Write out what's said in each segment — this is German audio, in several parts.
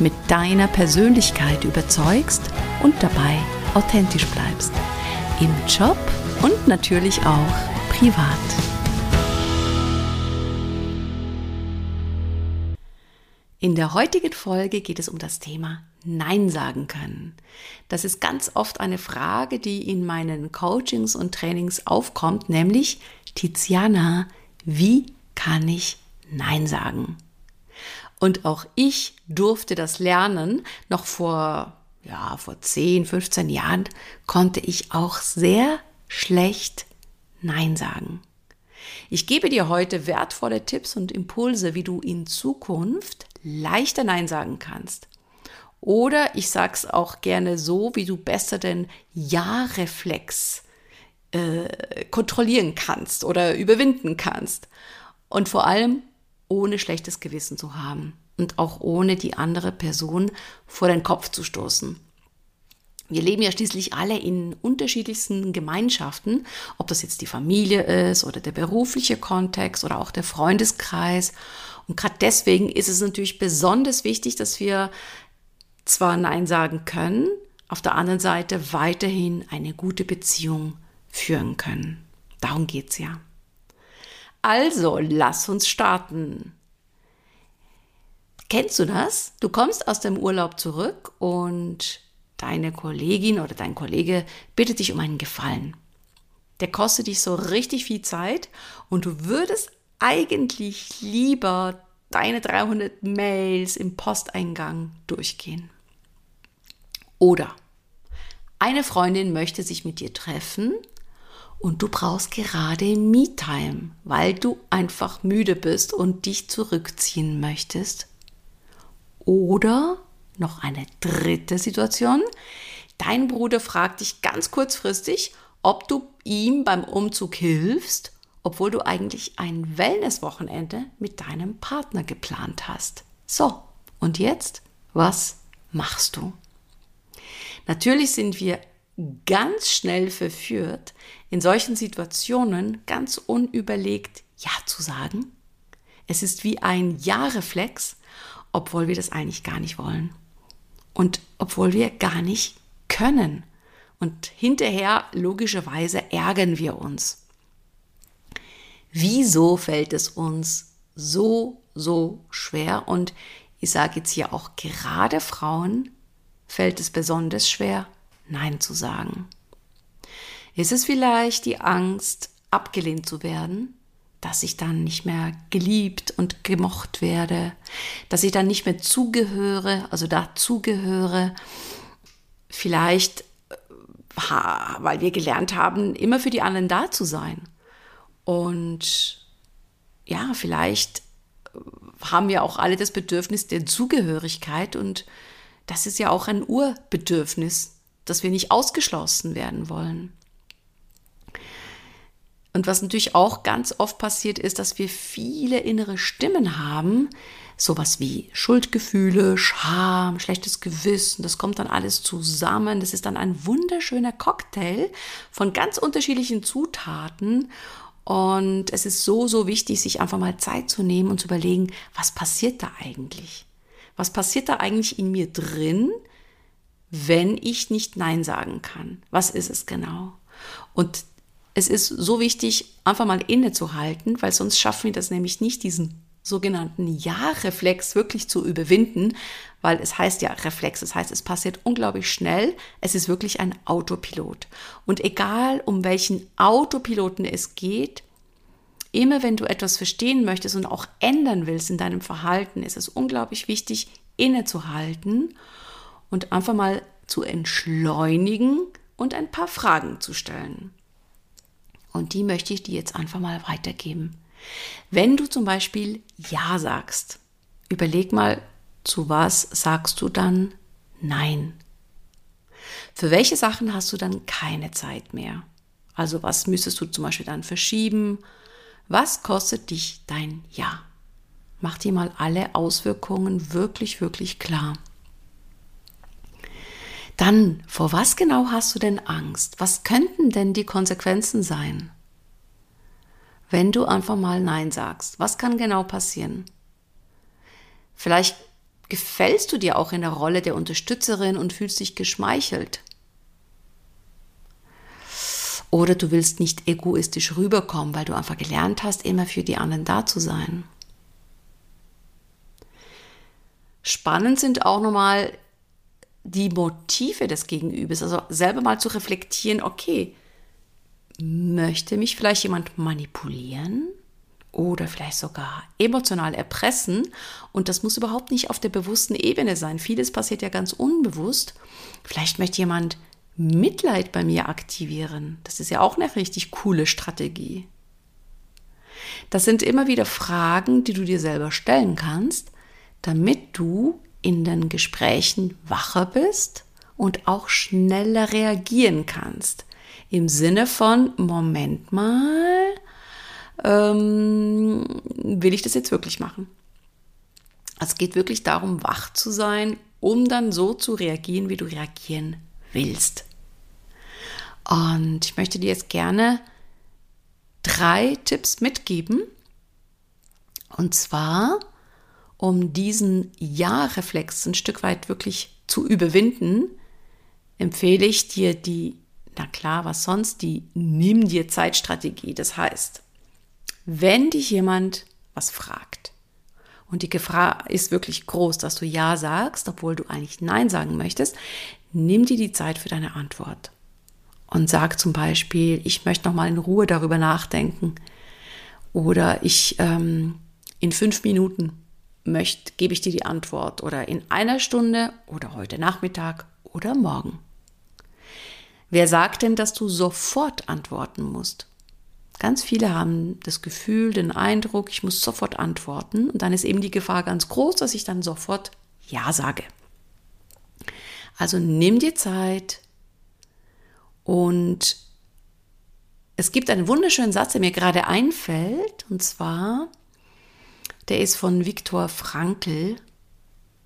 mit deiner Persönlichkeit überzeugst und dabei authentisch bleibst. Im Job und natürlich auch privat. In der heutigen Folge geht es um das Thema Nein sagen können. Das ist ganz oft eine Frage, die in meinen Coachings und Trainings aufkommt, nämlich Tiziana, wie kann ich Nein sagen? Und auch ich durfte das lernen. Noch vor, ja, vor 10, 15 Jahren konnte ich auch sehr schlecht Nein sagen. Ich gebe dir heute wertvolle Tipps und Impulse, wie du in Zukunft leichter Nein sagen kannst. Oder ich sag's auch gerne so, wie du besser den Ja-Reflex äh, kontrollieren kannst oder überwinden kannst. Und vor allem, ohne schlechtes Gewissen zu haben und auch ohne die andere Person vor den Kopf zu stoßen. Wir leben ja schließlich alle in unterschiedlichsten Gemeinschaften, ob das jetzt die Familie ist oder der berufliche Kontext oder auch der Freundeskreis. Und gerade deswegen ist es natürlich besonders wichtig, dass wir zwar Nein sagen können, auf der anderen Seite weiterhin eine gute Beziehung führen können. Darum geht's ja. Also, lass uns starten. Kennst du das? Du kommst aus dem Urlaub zurück und deine Kollegin oder dein Kollege bittet dich um einen Gefallen. Der kostet dich so richtig viel Zeit und du würdest eigentlich lieber deine 300 Mails im Posteingang durchgehen. Oder eine Freundin möchte sich mit dir treffen und du brauchst gerade Me-Time, weil du einfach müde bist und dich zurückziehen möchtest. Oder noch eine dritte Situation. Dein Bruder fragt dich ganz kurzfristig, ob du ihm beim Umzug hilfst, obwohl du eigentlich ein Wellnesswochenende mit deinem Partner geplant hast. So, und jetzt, was machst du? Natürlich sind wir ganz schnell verführt, in solchen Situationen ganz unüberlegt Ja zu sagen. Es ist wie ein Ja-Reflex, obwohl wir das eigentlich gar nicht wollen. Und obwohl wir gar nicht können. Und hinterher, logischerweise, ärgern wir uns. Wieso fällt es uns so, so schwer? Und ich sage jetzt hier auch gerade Frauen fällt es besonders schwer, Nein zu sagen. Ist es vielleicht die Angst, abgelehnt zu werden? Dass ich dann nicht mehr geliebt und gemocht werde? Dass ich dann nicht mehr zugehöre, also dazugehöre? Vielleicht, äh, weil wir gelernt haben, immer für die anderen da zu sein. Und ja, vielleicht, haben wir auch alle das Bedürfnis der Zugehörigkeit und das ist ja auch ein Urbedürfnis, dass wir nicht ausgeschlossen werden wollen. Und was natürlich auch ganz oft passiert ist, dass wir viele innere Stimmen haben, sowas wie Schuldgefühle, Scham, schlechtes Gewissen, das kommt dann alles zusammen. Das ist dann ein wunderschöner Cocktail von ganz unterschiedlichen Zutaten. Und es ist so, so wichtig, sich einfach mal Zeit zu nehmen und zu überlegen, was passiert da eigentlich? Was passiert da eigentlich in mir drin, wenn ich nicht Nein sagen kann? Was ist es genau? Und es ist so wichtig, einfach mal innezuhalten, weil sonst schaffen wir das nämlich nicht, diesen sogenannten Ja-Reflex wirklich zu überwinden, weil es heißt ja Reflex, das heißt, es passiert unglaublich schnell, es ist wirklich ein Autopilot. Und egal, um welchen Autopiloten es geht, immer wenn du etwas verstehen möchtest und auch ändern willst in deinem Verhalten, ist es unglaublich wichtig, innezuhalten und einfach mal zu entschleunigen und ein paar Fragen zu stellen. Und die möchte ich dir jetzt einfach mal weitergeben. Wenn du zum Beispiel Ja sagst, überleg mal, zu was sagst du dann Nein? Für welche Sachen hast du dann keine Zeit mehr? Also was müsstest du zum Beispiel dann verschieben? Was kostet dich dein Ja? Mach dir mal alle Auswirkungen wirklich, wirklich klar. Dann, vor was genau hast du denn Angst? Was könnten denn die Konsequenzen sein? wenn du einfach mal Nein sagst? Was kann genau passieren? Vielleicht gefällst du dir auch in der Rolle der Unterstützerin und fühlst dich geschmeichelt. Oder du willst nicht egoistisch rüberkommen, weil du einfach gelernt hast, immer für die anderen da zu sein. Spannend sind auch nochmal die Motive des Gegenübers, also selber mal zu reflektieren, okay, möchte mich vielleicht jemand manipulieren oder vielleicht sogar emotional erpressen. Und das muss überhaupt nicht auf der bewussten Ebene sein. Vieles passiert ja ganz unbewusst. Vielleicht möchte jemand Mitleid bei mir aktivieren. Das ist ja auch eine richtig coole Strategie. Das sind immer wieder Fragen, die du dir selber stellen kannst, damit du in den Gesprächen wacher bist und auch schneller reagieren kannst im Sinne von, Moment mal, ähm, will ich das jetzt wirklich machen? Es geht wirklich darum, wach zu sein, um dann so zu reagieren, wie du reagieren willst. Und ich möchte dir jetzt gerne drei Tipps mitgeben. Und zwar, um diesen Ja-Reflex ein Stück weit wirklich zu überwinden, empfehle ich dir die na klar, was sonst? Die Nimm dir Zeitstrategie. Das heißt, wenn dich jemand was fragt und die Gefahr ist wirklich groß, dass du Ja sagst, obwohl du eigentlich Nein sagen möchtest, nimm dir die Zeit für deine Antwort und sag zum Beispiel, ich möchte noch mal in Ruhe darüber nachdenken oder ich ähm, in fünf Minuten möchte, gebe ich dir die Antwort oder in einer Stunde oder heute Nachmittag oder morgen. Wer sagt denn, dass du sofort antworten musst? Ganz viele haben das Gefühl, den Eindruck, ich muss sofort antworten. Und dann ist eben die Gefahr ganz groß, dass ich dann sofort Ja sage. Also nimm dir Zeit und es gibt einen wunderschönen Satz, der mir gerade einfällt, und zwar, der ist von Viktor Frankl.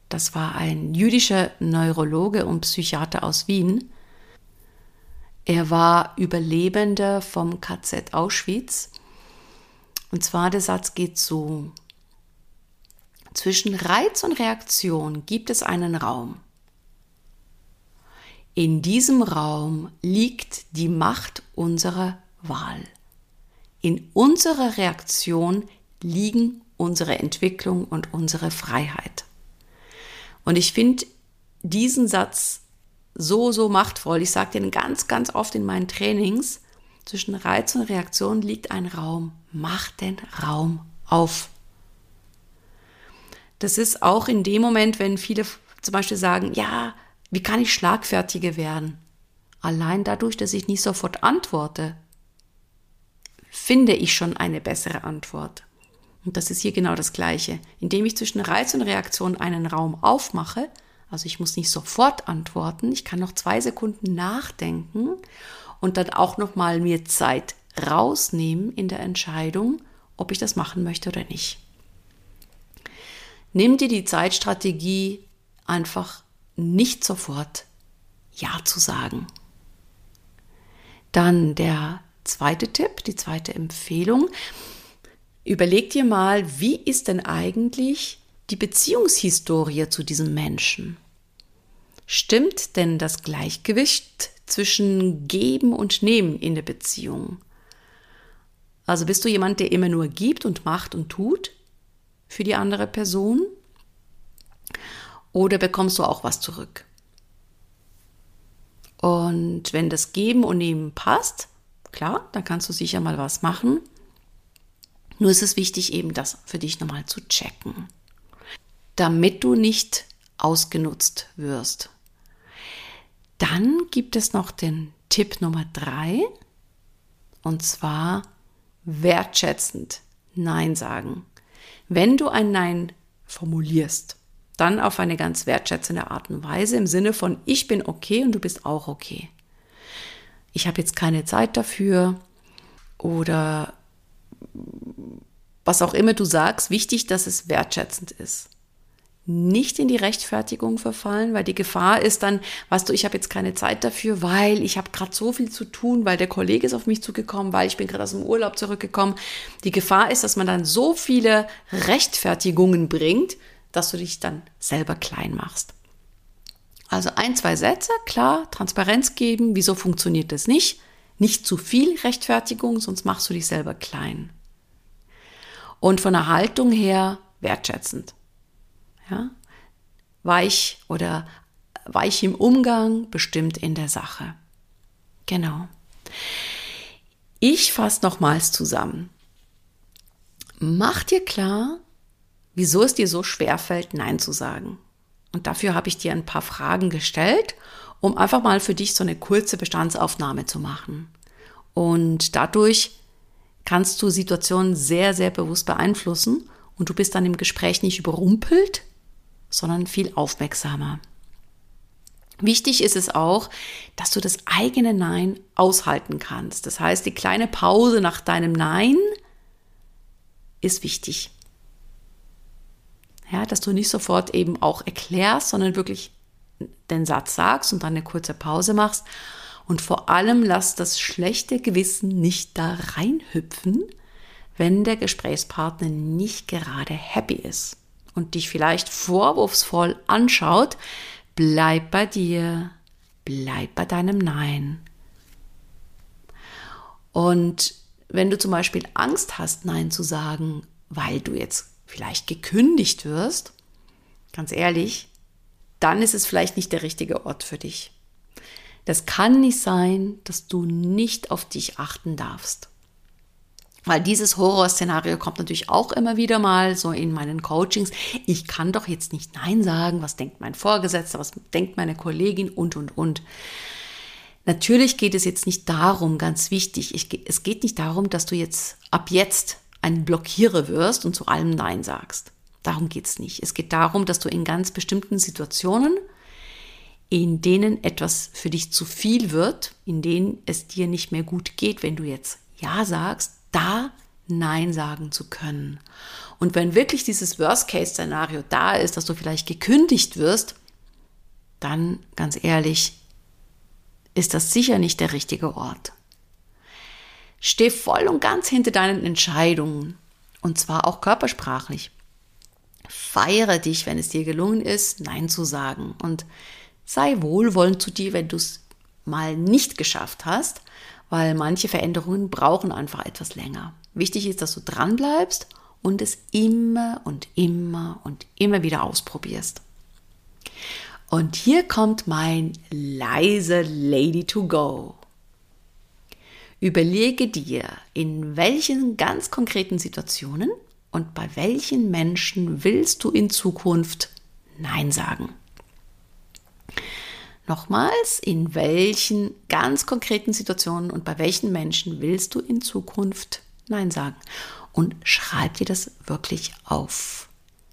Das war ein jüdischer Neurologe und Psychiater aus Wien. Er war Überlebender vom KZ Auschwitz. Und zwar der Satz geht so. Zwischen Reiz und Reaktion gibt es einen Raum. In diesem Raum liegt die Macht unserer Wahl. In unserer Reaktion liegen unsere Entwicklung und unsere Freiheit. Und ich finde diesen Satz so, so machtvoll. Ich sage denen ganz, ganz oft in meinen Trainings, zwischen Reiz und Reaktion liegt ein Raum. Mach den Raum auf. Das ist auch in dem Moment, wenn viele zum Beispiel sagen, ja, wie kann ich schlagfertiger werden? Allein dadurch, dass ich nicht sofort antworte, finde ich schon eine bessere Antwort. Und das ist hier genau das Gleiche. Indem ich zwischen Reiz und Reaktion einen Raum aufmache, also ich muss nicht sofort antworten, ich kann noch zwei Sekunden nachdenken und dann auch noch mal mir Zeit rausnehmen in der Entscheidung, ob ich das machen möchte oder nicht. Nimm dir die Zeitstrategie einfach nicht sofort Ja zu sagen. Dann der zweite Tipp, die zweite Empfehlung. Überleg dir mal, wie ist denn eigentlich die Beziehungshistorie zu diesem Menschen? Stimmt denn das Gleichgewicht zwischen Geben und Nehmen in der Beziehung? Also bist du jemand, der immer nur gibt und macht und tut für die andere Person? Oder bekommst du auch was zurück? Und wenn das Geben und Nehmen passt, klar, dann kannst du sicher mal was machen. Nur ist es wichtig, eben das für dich nochmal zu checken, damit du nicht ausgenutzt wirst. Dann gibt es noch den Tipp Nummer drei, und zwar wertschätzend Nein sagen. Wenn du ein Nein formulierst, dann auf eine ganz wertschätzende Art und Weise im Sinne von ich bin okay und du bist auch okay. Ich habe jetzt keine Zeit dafür oder was auch immer du sagst, wichtig, dass es wertschätzend ist. Nicht in die Rechtfertigung verfallen, weil die Gefahr ist dann, weißt du, ich habe jetzt keine Zeit dafür, weil ich habe gerade so viel zu tun, weil der Kollege ist auf mich zugekommen, weil ich bin gerade aus dem Urlaub zurückgekommen. Die Gefahr ist, dass man dann so viele Rechtfertigungen bringt, dass du dich dann selber klein machst. Also ein, zwei Sätze, klar, Transparenz geben, wieso funktioniert das nicht? Nicht zu viel Rechtfertigung, sonst machst du dich selber klein und von der Haltung her wertschätzend. Ja? Weich oder weich im Umgang, bestimmt in der Sache. Genau. Ich fasse nochmals zusammen. Mach dir klar, wieso es dir so schwer fällt, Nein zu sagen. Und dafür habe ich dir ein paar Fragen gestellt, um einfach mal für dich so eine kurze Bestandsaufnahme zu machen. Und dadurch kannst du Situationen sehr, sehr bewusst beeinflussen und du bist dann im Gespräch nicht überrumpelt, sondern viel aufmerksamer. Wichtig ist es auch, dass du das eigene Nein aushalten kannst. Das heißt, die kleine Pause nach deinem Nein ist wichtig. Ja, dass du nicht sofort eben auch erklärst, sondern wirklich den Satz sagst und dann eine kurze Pause machst und vor allem lass das schlechte Gewissen nicht da reinhüpfen, wenn der Gesprächspartner nicht gerade happy ist und dich vielleicht vorwurfsvoll anschaut. Bleib bei dir, bleib bei deinem Nein. Und wenn du zum Beispiel Angst hast, Nein zu sagen, weil du jetzt vielleicht gekündigt wirst, ganz ehrlich, dann ist es vielleicht nicht der richtige Ort für dich. Das kann nicht sein, dass du nicht auf dich achten darfst. Weil dieses Horrorszenario kommt natürlich auch immer wieder mal so in meinen Coachings. Ich kann doch jetzt nicht Nein sagen. Was denkt mein Vorgesetzter? Was denkt meine Kollegin? Und, und, und. Natürlich geht es jetzt nicht darum, ganz wichtig, ich, es geht nicht darum, dass du jetzt ab jetzt ein Blockierer wirst und zu allem Nein sagst. Darum geht es nicht. Es geht darum, dass du in ganz bestimmten Situationen in denen etwas für dich zu viel wird, in denen es dir nicht mehr gut geht, wenn du jetzt Ja sagst, da Nein sagen zu können. Und wenn wirklich dieses Worst-Case-Szenario da ist, dass du vielleicht gekündigt wirst, dann ganz ehrlich, ist das sicher nicht der richtige Ort. Steh voll und ganz hinter deinen Entscheidungen und zwar auch körpersprachlich. Feiere dich, wenn es dir gelungen ist, Nein zu sagen und sei wohlwollend zu dir, wenn du es mal nicht geschafft hast, weil manche Veränderungen brauchen einfach etwas länger. Wichtig ist, dass du dran bleibst und es immer und immer und immer wieder ausprobierst. Und hier kommt mein leise Lady to go. Überlege dir, in welchen ganz konkreten Situationen und bei welchen Menschen willst du in Zukunft Nein sagen. Nochmals, in welchen ganz konkreten Situationen und bei welchen Menschen willst du in Zukunft Nein sagen? und schreib dir das wirklich auf.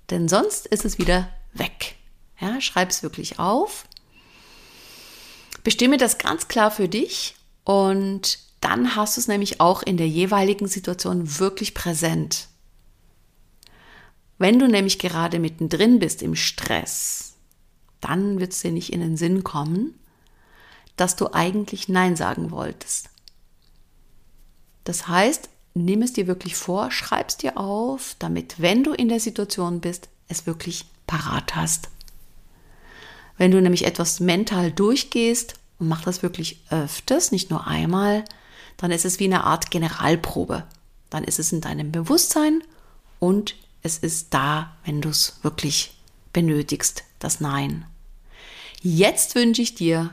Denn sonst ist es wieder weg. Ja, schreib es wirklich auf. Bestimme das ganz klar für dich und dann hast du es nämlich auch in der jeweiligen Situation wirklich präsent. Wenn du nämlich gerade mittendrin bist im Stress, dann wird es dir nicht in den Sinn kommen, dass du eigentlich Nein sagen wolltest. Das heißt, nimm es dir wirklich vor, schreib es dir auf, damit, wenn du in der Situation bist, es wirklich parat hast. Wenn du nämlich etwas mental durchgehst und mach das wirklich öfters, nicht nur einmal, dann ist es wie eine Art Generalprobe. Dann ist es in deinem Bewusstsein und es ist da, wenn du es wirklich benötigst, das Nein. Jetzt wünsche ich dir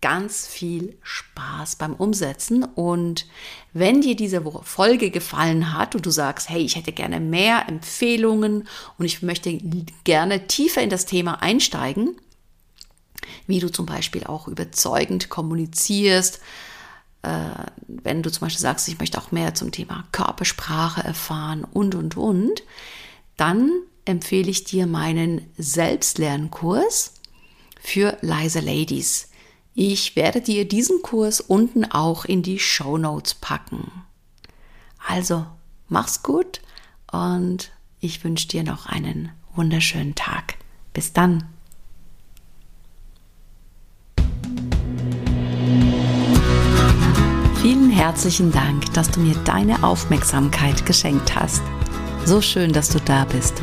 ganz viel Spaß beim Umsetzen. Und wenn dir diese Folge gefallen hat und du sagst, hey, ich hätte gerne mehr Empfehlungen und ich möchte gerne tiefer in das Thema einsteigen, wie du zum Beispiel auch überzeugend kommunizierst, äh, wenn du zum Beispiel sagst, ich möchte auch mehr zum Thema Körpersprache erfahren und, und, und, dann empfehle ich dir meinen Selbstlernkurs für leise Ladies. Ich werde dir diesen Kurs unten auch in die Show Notes packen. Also, mach's gut und ich wünsche dir noch einen wunderschönen Tag. Bis dann. Vielen herzlichen Dank, dass du mir deine Aufmerksamkeit geschenkt hast. So schön, dass du da bist.